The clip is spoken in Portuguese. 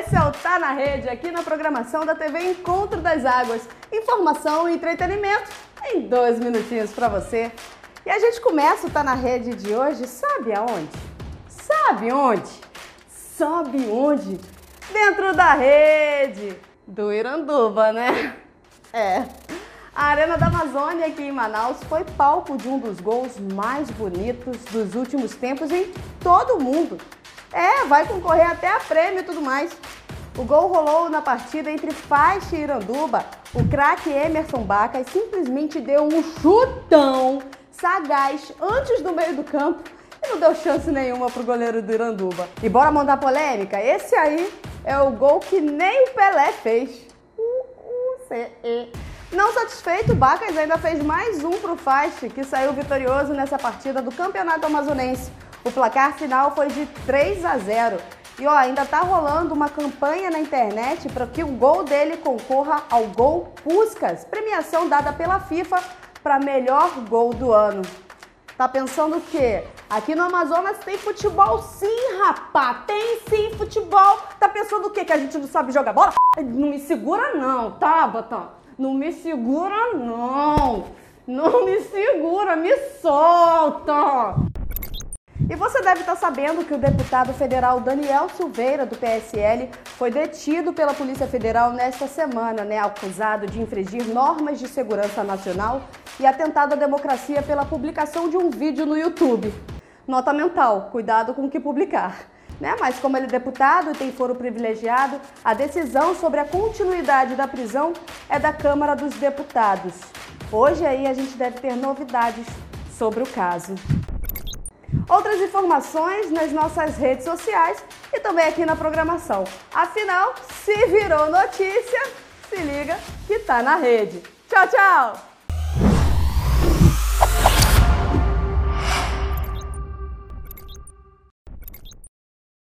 esse é o Tá na Rede, aqui na programação da TV Encontro das Águas. Informação e entretenimento em dois minutinhos para você. E a gente começa o Tá na Rede de hoje, sabe aonde? Sabe onde? Sabe onde? Dentro da rede do Iranduba, né? É. A Arena da Amazônia aqui em Manaus foi palco de um dos gols mais bonitos dos últimos tempos em todo o mundo. É, vai concorrer até a prêmio e tudo mais. O gol rolou na partida entre Faixa e Iranduba. O craque Emerson Bacas simplesmente deu um chutão sagaz antes do meio do campo e não deu chance nenhuma pro goleiro do Iranduba. E bora mandar polêmica? Esse aí é o gol que nem o Pelé fez. Não satisfeito, Bacas ainda fez mais um pro Faixa, que saiu vitorioso nessa partida do Campeonato Amazonense. O placar final foi de 3 a 0. E ó, ainda tá rolando uma campanha na internet para que o gol dele concorra ao Gol Puscas, premiação dada pela FIFA para melhor gol do ano. Tá pensando o quê? Aqui no Amazonas tem futebol sim, rapá. Tem sim futebol. Tá pensando o quê? Que a gente não sabe jogar bola? Não me segura não, tá, Botão? Não me segura não. Não me segura, me solta. E você deve estar sabendo que o deputado federal Daniel Silveira, do PSL, foi detido pela Polícia Federal nesta semana, né, acusado de infringir normas de segurança nacional e atentado à democracia pela publicação de um vídeo no YouTube. Nota mental, cuidado com o que publicar. Né? Mas como ele é deputado e tem foro privilegiado, a decisão sobre a continuidade da prisão é da Câmara dos Deputados. Hoje aí a gente deve ter novidades sobre o caso. Outras informações nas nossas redes sociais e também aqui na programação. Afinal, se virou notícia, se liga que tá na rede. Tchau, tchau!